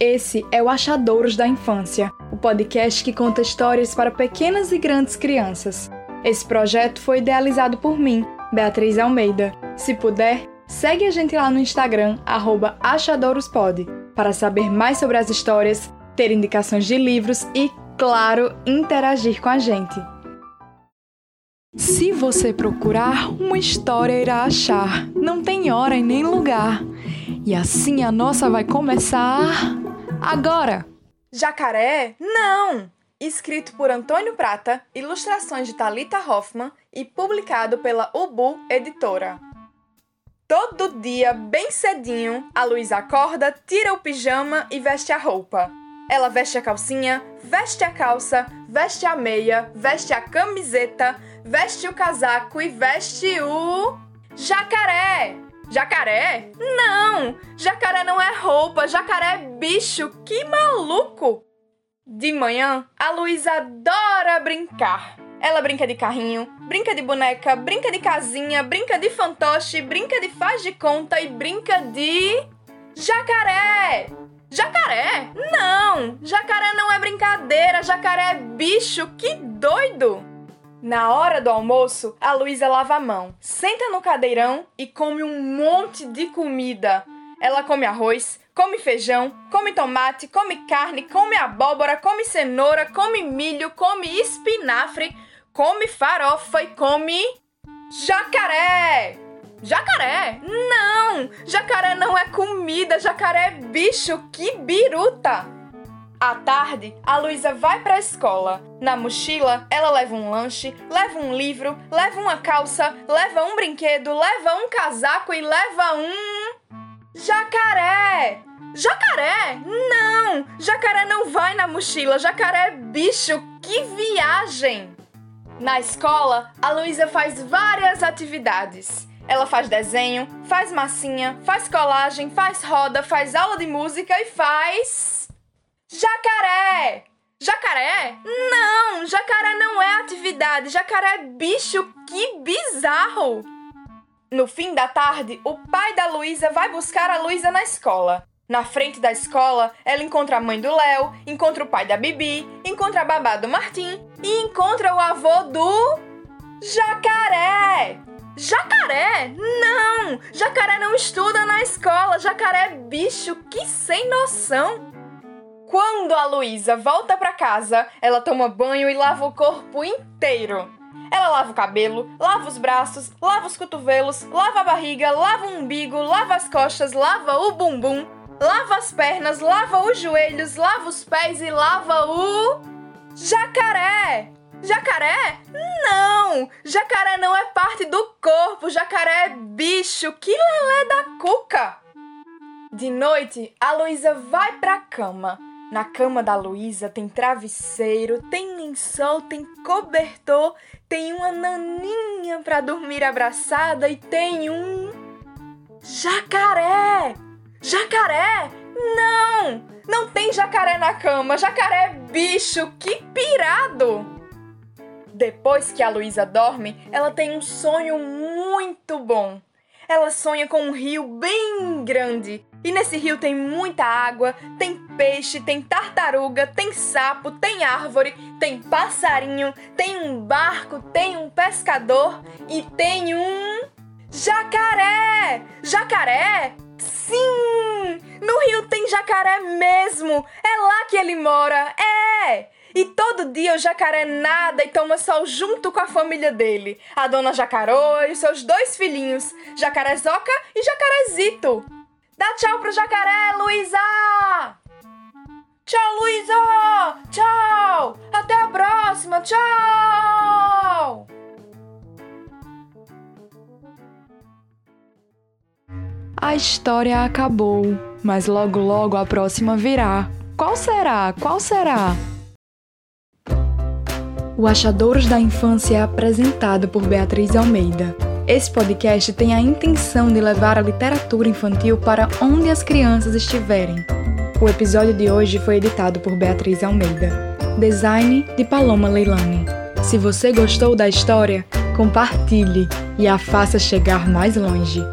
Esse é o Achadouros da Infância, o podcast que conta histórias para pequenas e grandes crianças. Esse projeto foi idealizado por mim, Beatriz Almeida. Se puder, segue a gente lá no Instagram, @achadourospod, para saber mais sobre as histórias, ter indicações de livros e, claro, interagir com a gente. Se você procurar, uma história irá achar. Não tem hora e nem lugar. E assim a nossa vai começar agora. Jacaré? Não! Escrito por Antônio Prata, ilustrações de Talita Hoffman e publicado pela Ubu Editora. Todo dia, bem cedinho, a Luísa acorda, tira o pijama e veste a roupa. Ela veste a calcinha, veste a calça, veste a meia, veste a camiseta, veste o casaco e veste o. jacaré! Jacaré? Não! Jacaré não é roupa, jacaré é bicho! Que maluco! De manhã, a Luísa adora brincar. Ela brinca de carrinho, brinca de boneca, brinca de casinha, brinca de fantoche, brinca de faz de conta e brinca de. jacaré! Jacaré? Não! Jacaré não é brincadeira, jacaré é bicho, que doido! Na hora do almoço, a Luísa lava a mão, senta no cadeirão e come um monte de comida. Ela come arroz, come feijão, come tomate, come carne, come abóbora, come cenoura, come milho, come espinafre, come farofa e come. jacaré! Jacaré? Não! Jacaré não é comida, jacaré é bicho, que biruta! À tarde, a Luísa vai para a escola. Na mochila, ela leva um lanche, leva um livro, leva uma calça, leva um brinquedo, leva um casaco e leva um. Jacaré! Jacaré? Não! Jacaré não vai na mochila, jacaré é bicho, que viagem! Na escola, a Luísa faz várias atividades. Ela faz desenho, faz massinha, faz colagem, faz roda, faz aula de música e faz. Jacaré! Jacaré? Não! Jacaré não é atividade, jacaré é bicho, que bizarro! No fim da tarde, o pai da Luísa vai buscar a Luísa na escola. Na frente da escola, ela encontra a mãe do Léo, encontra o pai da Bibi, encontra a babá do Martim e encontra o avô do. Jacaré! Jacaré? Não! Jacaré não estuda na escola. Jacaré é bicho, que sem noção. Quando a Luísa volta para casa, ela toma banho e lava o corpo inteiro. Ela lava o cabelo, lava os braços, lava os cotovelos, lava a barriga, lava o umbigo, lava as costas, lava o bumbum, lava as pernas, lava os joelhos, lava os pés e lava o. Jacaré! Jacaré? Não! Jacaré não é parte do corpo, jacaré é bicho, que lelé da cuca! De noite, a Luísa vai pra cama. Na cama da Luísa tem travesseiro, tem lençol, tem cobertor, tem uma naninha pra dormir abraçada e tem um. Jacaré! Jacaré? Não! Não tem jacaré na cama, jacaré é bicho, que pirado! Depois que a Luísa dorme, ela tem um sonho muito bom. Ela sonha com um rio bem grande. E nesse rio tem muita água, tem peixe, tem tartaruga, tem sapo, tem árvore, tem passarinho, tem um barco, tem um pescador e tem um. Jacaré! Jacaré? Sim! No rio tem jacaré mesmo! É lá que ele mora! É! E todo dia o jacaré nada e toma sol junto com a família dele, a dona Jacarô e seus dois filhinhos, Jacarezoca e Jacarezito. Dá tchau pro jacaré, Luísa! Tchau, Luísa! Tchau! Até a próxima! Tchau! A história acabou, mas logo logo a próxima virá. Qual será? Qual será? O Achadouros da Infância é apresentado por Beatriz Almeida. Esse podcast tem a intenção de levar a literatura infantil para onde as crianças estiverem. O episódio de hoje foi editado por Beatriz Almeida. Design de Paloma Leilani. Se você gostou da história, compartilhe e a faça chegar mais longe.